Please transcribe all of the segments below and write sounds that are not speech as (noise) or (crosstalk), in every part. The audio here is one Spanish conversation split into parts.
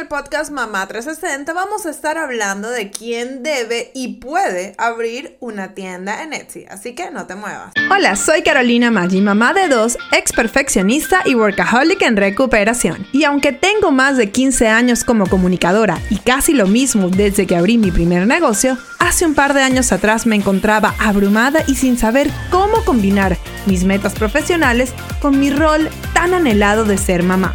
el podcast Mamá 360 vamos a estar hablando de quién debe y puede abrir una tienda en Etsy, así que no te muevas. Hola, soy Carolina Maggi, mamá de dos, ex perfeccionista y workaholic en recuperación. Y aunque tengo más de 15 años como comunicadora y casi lo mismo desde que abrí mi primer negocio, hace un par de años atrás me encontraba abrumada y sin saber cómo combinar mis metas profesionales con mi rol tan anhelado de ser mamá.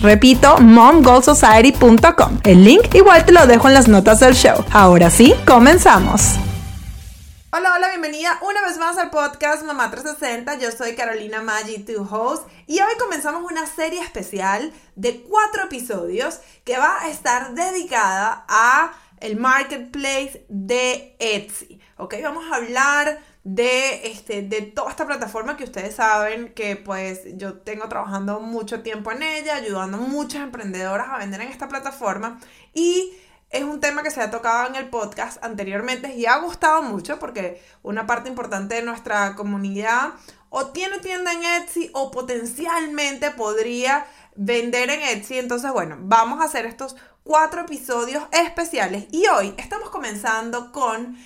Repito, momgoalsociety.com. El link igual te lo dejo en las notas del show. Ahora sí, comenzamos. Hola, hola, bienvenida una vez más al podcast Mamá 360. Yo soy Carolina Maggi, tu host, y hoy comenzamos una serie especial de cuatro episodios que va a estar dedicada a el marketplace de Etsy. Ok, vamos a hablar de, este, de toda esta plataforma que ustedes saben que pues yo tengo trabajando mucho tiempo en ella, ayudando a muchas emprendedoras a vender en esta plataforma y es un tema que se ha tocado en el podcast anteriormente y ha gustado mucho porque una parte importante de nuestra comunidad o tiene tienda en Etsy o potencialmente podría vender en Etsy. Entonces, bueno, vamos a hacer estos cuatro episodios especiales y hoy estamos comenzando con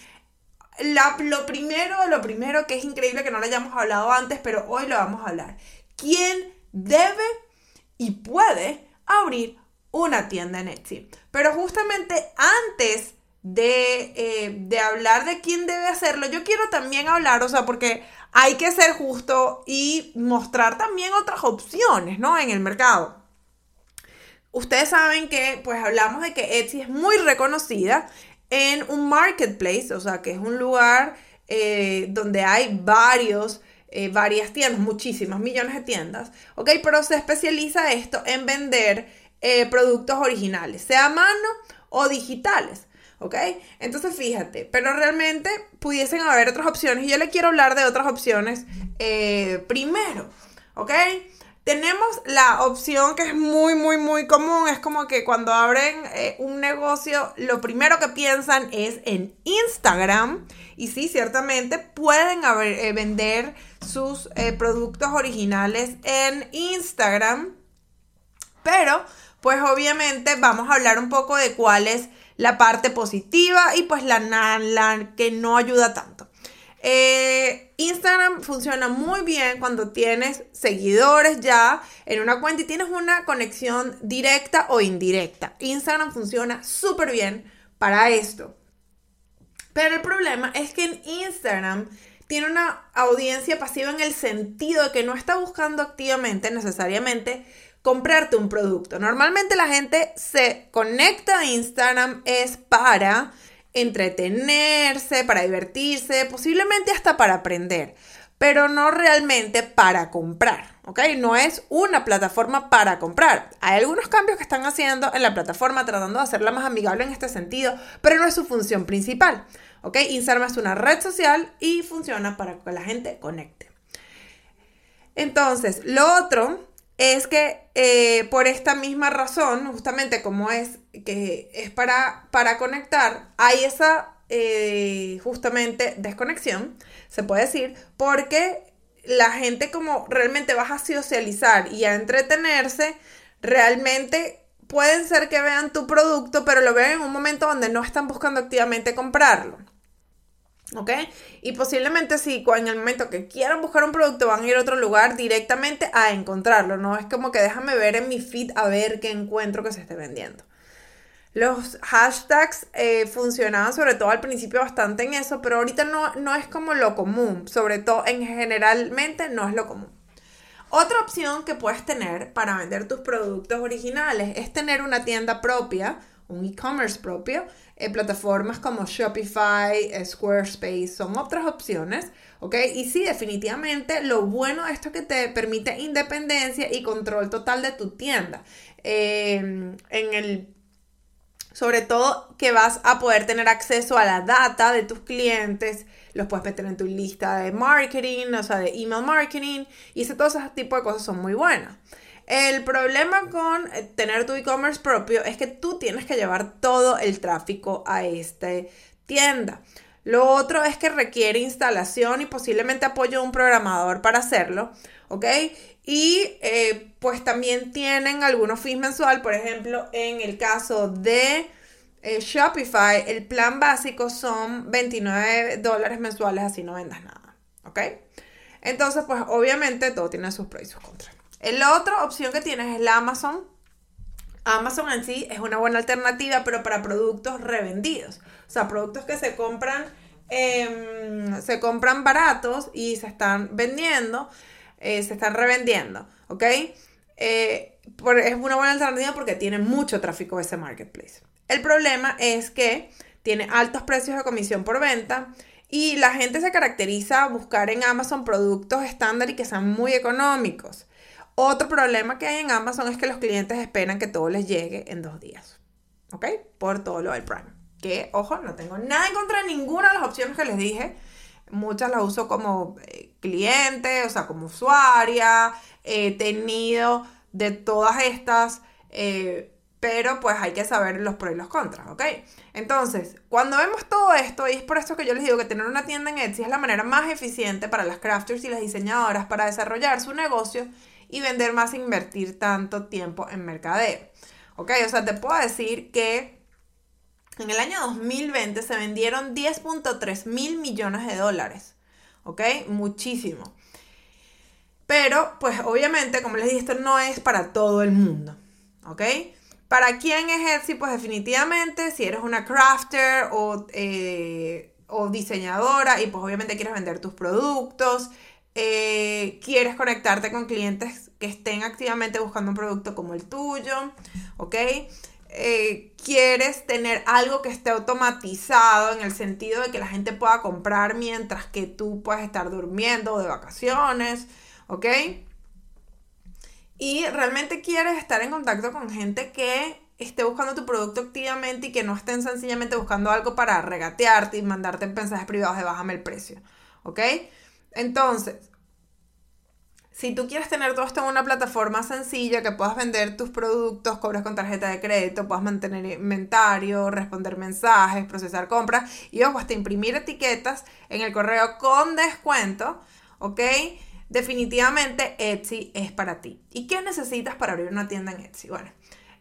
lo primero, lo primero que es increíble que no lo hayamos hablado antes, pero hoy lo vamos a hablar. ¿Quién debe y puede abrir una tienda en Etsy? Pero justamente antes de, eh, de, hablar de quién debe hacerlo, yo quiero también hablar, o sea, porque hay que ser justo y mostrar también otras opciones, ¿no? En el mercado. Ustedes saben que, pues hablamos de que Etsy es muy reconocida en un marketplace, o sea, que es un lugar eh, donde hay varios, eh, varias tiendas, muchísimas millones de tiendas, ¿ok? Pero se especializa esto en vender eh, productos originales, sea a mano o digitales. ¿Ok? Entonces fíjate, pero realmente pudiesen haber otras opciones y yo le quiero hablar de otras opciones primero, ¿ok? Tenemos la opción que es muy, muy, muy común. Es como que cuando abren eh, un negocio, lo primero que piensan es en Instagram. Y sí, ciertamente pueden eh, vender sus eh, productos originales en Instagram. Pero, pues obviamente vamos a hablar un poco de cuál es la parte positiva y pues la, la que no ayuda tanto. Eh, Instagram funciona muy bien cuando tienes seguidores ya en una cuenta y tienes una conexión directa o indirecta. Instagram funciona súper bien para esto. Pero el problema es que en Instagram tiene una audiencia pasiva en el sentido de que no está buscando activamente necesariamente comprarte un producto. Normalmente la gente se conecta a Instagram es para entretenerse, para divertirse, posiblemente hasta para aprender, pero no realmente para comprar, ¿ok? No es una plataforma para comprar. Hay algunos cambios que están haciendo en la plataforma tratando de hacerla más amigable en este sentido, pero no es su función principal, ¿ok? Instagram es una red social y funciona para que la gente conecte. Entonces, lo otro es que eh, por esta misma razón, justamente como es que es para, para conectar, hay esa eh, justamente desconexión, se puede decir, porque la gente como realmente vas a socializar y a entretenerse, realmente pueden ser que vean tu producto, pero lo vean en un momento donde no están buscando activamente comprarlo. ¿Ok? Y posiblemente si en el momento que quieran buscar un producto van a ir a otro lugar directamente a encontrarlo. No es como que déjame ver en mi feed a ver qué encuentro que se esté vendiendo. Los hashtags eh, funcionaban sobre todo al principio bastante en eso, pero ahorita no, no es como lo común. Sobre todo en generalmente no es lo común. Otra opción que puedes tener para vender tus productos originales es tener una tienda propia, un e-commerce propio, en plataformas como Shopify, eh, Squarespace, son otras opciones, ¿ok? Y sí, definitivamente lo bueno esto es que te permite independencia y control total de tu tienda. En el sobre todo que vas a poder tener acceso a la data de tus clientes, los puedes meter en tu lista de marketing, o sea, de email marketing, y ese, todo ese tipo de cosas son muy buenas. El problema con tener tu e-commerce propio es que tú tienes que llevar todo el tráfico a esta tienda. Lo otro es que requiere instalación y posiblemente apoyo de un programador para hacerlo, ¿ok? Y eh, pues también tienen algunos fees mensual, por ejemplo, en el caso de eh, Shopify, el plan básico son 29 dólares mensuales, así no vendas nada. ¿Ok? Entonces, pues obviamente todo tiene sus pros y sus contras. La otra opción que tienes es la Amazon. Amazon en sí es una buena alternativa, pero para productos revendidos. O sea, productos que se compran, em, se compran baratos y se están vendiendo, eh, se están revendiendo. ¿Ok? Eh, es una buena alternativa porque tiene mucho tráfico ese marketplace. El problema es que tiene altos precios de comisión por venta y la gente se caracteriza a buscar en Amazon productos estándar y que sean muy económicos. Otro problema que hay en Amazon es que los clientes esperan que todo les llegue en dos días. ¿Ok? Por todo lo del Prime. Que, ojo, no tengo nada en contra de ninguna de las opciones que les dije. Muchas las uso como eh, cliente, o sea, como usuaria. He tenido de todas estas. Eh, pero pues hay que saber los pros y los contras, ¿ok? Entonces, cuando vemos todo esto, y es por esto que yo les digo que tener una tienda en Etsy es la manera más eficiente para las crafters y las diseñadoras para desarrollar su negocio y vender más invertir tanto tiempo en mercadeo, ¿ok? O sea, te puedo decir que en el año 2020 se vendieron 10.3 mil millones de dólares, ¿ok? Muchísimo. Pero, pues obviamente, como les dije, esto no es para todo el mundo, ¿ok? ¿Para quién es Etsy? Pues definitivamente si eres una crafter o, eh, o diseñadora y pues obviamente quieres vender tus productos, eh, quieres conectarte con clientes que estén activamente buscando un producto como el tuyo, ¿ok? Eh, quieres tener algo que esté automatizado en el sentido de que la gente pueda comprar mientras que tú puedes estar durmiendo o de vacaciones, ¿ok? y realmente quieres estar en contacto con gente que esté buscando tu producto activamente y que no estén sencillamente buscando algo para regatearte y mandarte mensajes privados de bájame el precio. ¿Ok? Entonces, si tú quieres tener todo esto en una plataforma sencilla, que puedas vender tus productos, cobres con tarjeta de crédito, puedas mantener inventario, responder mensajes, procesar compras y ojo, hasta imprimir etiquetas en el correo con descuento, ¿ok? definitivamente Etsy es para ti. ¿Y qué necesitas para abrir una tienda en Etsy? Bueno,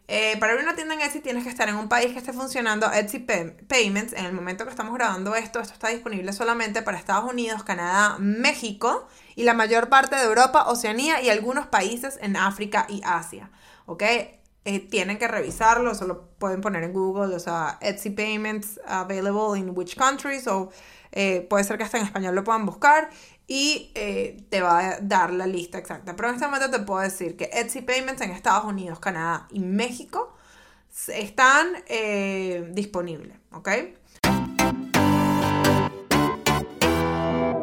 eh, para abrir una tienda en Etsy tienes que estar en un país que esté funcionando Etsy Payments. En el momento que estamos grabando esto, esto está disponible solamente para Estados Unidos, Canadá, México y la mayor parte de Europa, Oceanía y algunos países en África y Asia. ¿Ok? Eh, tienen que revisarlo, solo pueden poner en Google, o sea, Etsy Payments available in which countries, o eh, puede ser que hasta en español lo puedan buscar y eh, te va a dar la lista exacta. Pero en este momento te puedo decir que Etsy Payments en Estados Unidos, Canadá y México están eh, disponibles, ¿ok?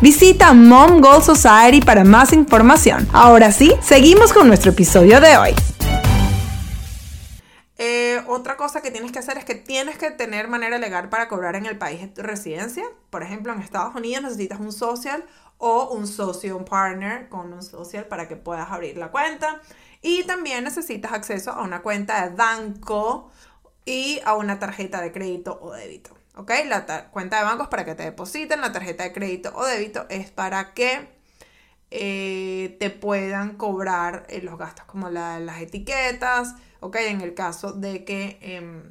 Visita Mom Goal Society para más información. Ahora sí, seguimos con nuestro episodio de hoy. Eh, otra cosa que tienes que hacer es que tienes que tener manera legal para cobrar en el país de tu residencia. Por ejemplo, en Estados Unidos necesitas un social o un socio, un partner con un social para que puedas abrir la cuenta. Y también necesitas acceso a una cuenta de banco y a una tarjeta de crédito o débito. ¿Ok? La cuenta de banco es para que te depositen, la tarjeta de crédito o débito es para que eh, te puedan cobrar eh, los gastos como las etiquetas, ¿ok? En el caso de que, em,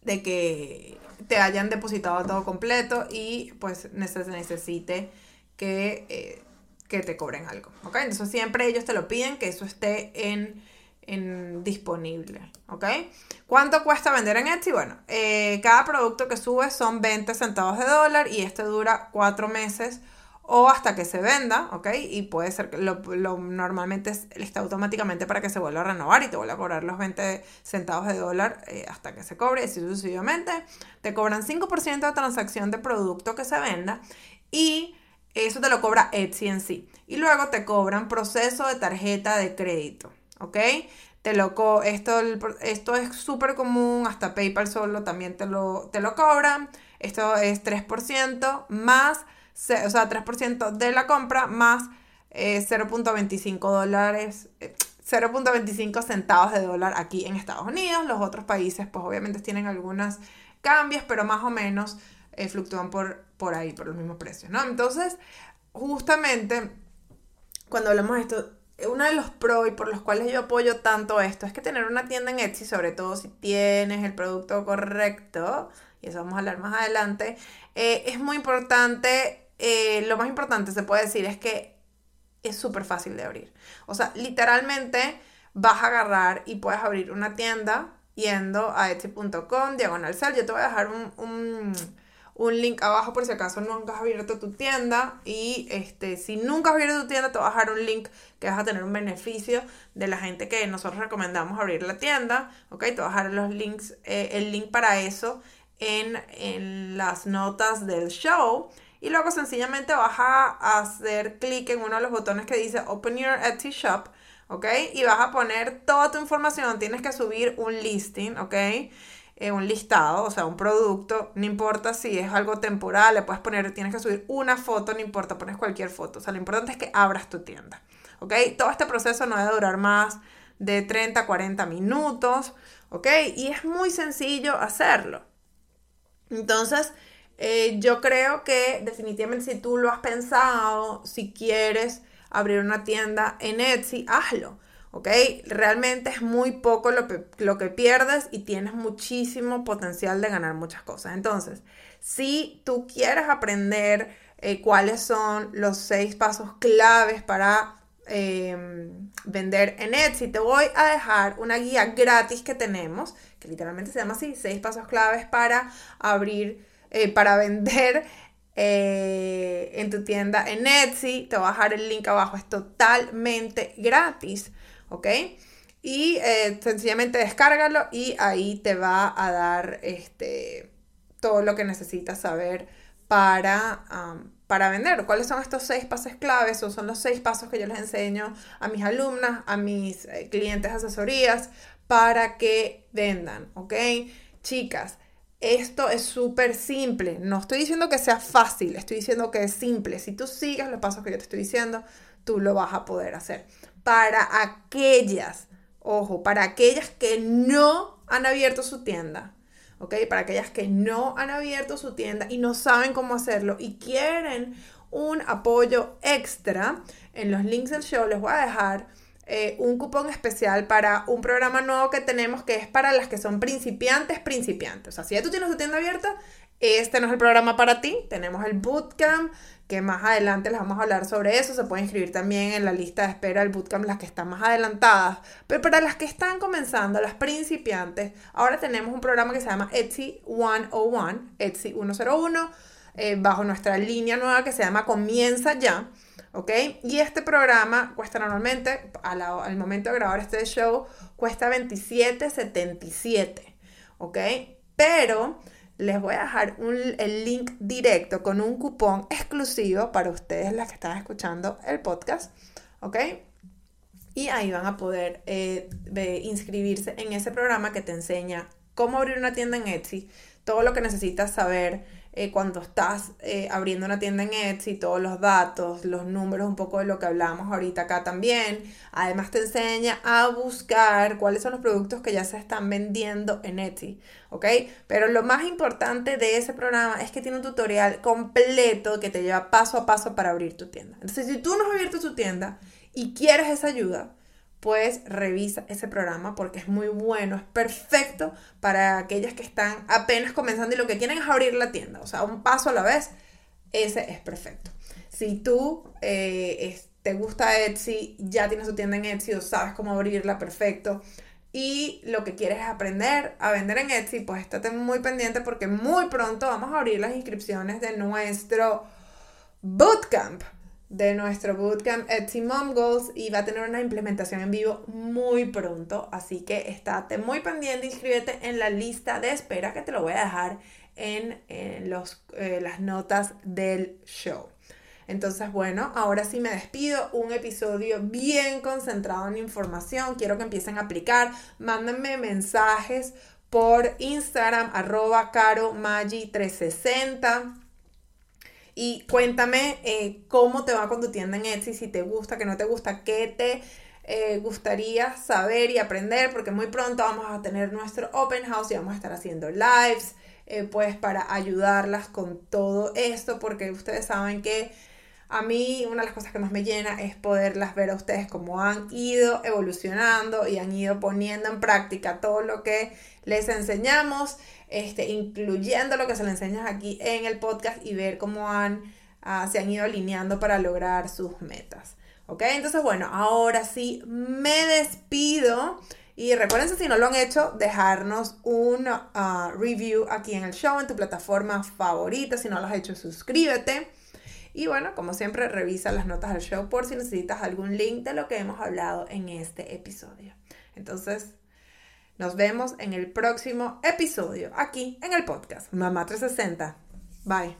de que te hayan depositado todo completo y pues necesite que, eh, que te cobren algo, ¿ok? Entonces siempre ellos te lo piden que eso esté en, en disponible, ¿ok? ¿Cuánto cuesta vender en Etsy? Bueno, cada producto que subes son 20 centavos de dólar y este dura 4 meses o hasta que se venda, ¿ok? Y puede ser que lo, normalmente está automáticamente para que se vuelva a renovar y te vuelva a cobrar los 20 centavos de dólar eh, hasta que se cobre, y sucesivamente. Te cobran 5% de transacción de producto que se venda y eso te lo cobra Etsy en sí. Y luego te cobran proceso de tarjeta de crédito, ¿ok? Te lo esto, esto es súper común, hasta PayPal solo también te lo, te lo cobran. Esto es 3% más o sea, 3% de la compra más 0.25 eh, dólares. 0.25 eh, centavos de dólar aquí en Estados Unidos. Los otros países, pues obviamente tienen algunos cambios, pero más o menos eh, fluctúan por, por ahí, por los mismos precios, ¿no? Entonces, justamente, cuando hablamos de esto, uno de los pros y por los cuales yo apoyo tanto esto es que tener una tienda en Etsy, sobre todo si tienes el producto correcto, y eso vamos a hablar más adelante, es muy importante eh, lo más importante se puede decir es que es súper fácil de abrir. O sea, literalmente vas a agarrar y puedes abrir una tienda yendo a etsy.com, diagonal sal. Yo te voy a dejar un, link abajo por si acaso nunca has abierto tu tienda. Y este, si nunca has abierto tu tienda, te voy a dejar un link que vas a tener un beneficio de la gente que nosotros recomendamos abrir la tienda. Ok, te voy a dejar los links, eh, el link para eso en, en las notas del show. Y luego sencillamente vas a hacer clic en uno de los botones que dice Open Your Etsy Shop, ¿ok? Y vas a poner toda tu información. Tienes que subir un listing, ¿ok? Eh, un listado, o sea, un producto, no importa si es algo temporal, le puedes poner, tienes que subir una foto, no importa, pones cualquier foto, o sea, lo importante es que abras tu tienda, ¿ok? Todo este proceso no debe durar más de 30, 40 minutos, ¿ok? Y es muy sencillo hacerlo. Entonces, eh, yo creo que definitivamente si tú lo has pensado, si quieres abrir una tienda en Etsy, hazlo. ¿Ok? Realmente es muy poco lo que, pierdes y tienes muchísimo potencial de ganar muchas cosas. Entonces, si tú quieres aprender eh, cuáles son los seis pasos claves para em, vender en Etsy, te voy a dejar una guía gratis que tenemos, que literalmente se llama así, seis pasos claves para abrir eh, para (laughs) vender eh, en tu tienda en Etsy. Te voy a dejar el link abajo, es totalmente gratis, ¿ok? Y eh, sencillamente descárgalo y ahí te va a dar este, todo lo que necesitas saber para, para vender. ¿Cuáles son estos seis pasos claves? O son los seis pasos que yo les enseño a mis alumnas, a mis clientes asesorías para que vendan, ¿ok? Chicas, esto es súper simple. No estoy diciendo que sea fácil, estoy diciendo que es simple. Si tú sigues los pasos que yo te estoy diciendo, tú lo vas a poder hacer. Para aquellas, ojo, para aquellas que no han abierto su tienda, ¿ok? Para aquellas que no han abierto su tienda y no saben cómo hacerlo y quieren un apoyo extra, en los links del show les voy a dejar eh, un cupón especial para un programa nuevo que tenemos que es para las que son principiantes, principiantes. O sea, si ya tú tienes tu tienda abierta, este no es el programa para ti. Tenemos el bootcamp, que más adelante les vamos a hablar sobre eso. Se puede inscribir también en la lista de espera del bootcamp las que están más adelantadas. Pero para las que están comenzando, las principiantes, ahora tenemos un programa que se llama Etsy 101, Etsy 101, eh, bajo nuestra línea nueva que se llama Comienza ya ¿ok? Y este programa cuesta normalmente, al momento de grabar este show, cuesta $27.77, ¿ok? Pero les voy a dejar el link directo con un cupón exclusivo para ustedes las que están escuchando el podcast, ¿ok? Y ahí van a poder eh, inscribirse en ese programa que te enseña cómo abrir una tienda en Etsy, todo lo que necesitas saber eh, cuando estás eh, abriendo una tienda en Etsy, todos los datos, los números, un poco de lo que hablamos ahorita acá también. Además te enseña a buscar cuáles son los productos que ya se están vendiendo en Etsy, ¿ok? Pero lo más importante de ese programa es que tiene un tutorial completo que te lleva paso a paso para abrir tu tienda. Entonces, si tú no has abierto tu tienda y quieres esa ayuda, pues revisa ese programa porque es muy bueno, es perfecto para aquellas que están apenas comenzando y lo que quieren es abrir la tienda, o sea, un paso a la vez, ese es perfecto. Si tú eh, te gusta Etsy, ya tienes tu tienda en Etsy o sabes cómo abrirla, perfecto. Y lo que quieres es aprender a vender en Etsy, pues estate muy pendiente porque muy pronto vamos a abrir las inscripciones de nuestro bootcamp de nuestro bootcamp Etsy Mom Goals y va a tener una implementación en vivo muy pronto. Así que estate muy pendiente, inscríbete en la lista de espera que te lo voy a dejar en, los, eh, las notas del show. Entonces, bueno, ahora sí me despido. Un episodio bien concentrado en información. Quiero que empiecen a aplicar. Mándenme mensajes por Instagram, arroba caromagi360 y cuéntame eh, cómo te va con tu tienda en Etsy, si te gusta, que no te gusta, qué te eh, gustaría saber y aprender, porque muy pronto vamos a tener nuestro open house y vamos a estar haciendo lives, eh, pues para ayudarlas con todo esto, porque ustedes saben que a mí una de las cosas que más me llena es poderlas ver a ustedes cómo han ido evolucionando y han ido poniendo en práctica todo lo que les enseñamos, este, incluyendo lo que se les enseña aquí en el podcast y ver cómo han, ah, se han ido alineando para lograr sus metas. ¿Ok? Entonces, bueno, ahora sí me despido. Y recuerden, si no lo han hecho, dejarnos un ah, review aquí en el show, en tu plataforma favorita. Si no lo has hecho, suscríbete. Y bueno, como siempre, revisa las notas del show por si necesitas algún link de lo que hemos hablado en este episodio. Entonces, nos vemos en el próximo episodio aquí en el podcast Mamá 360. Bye.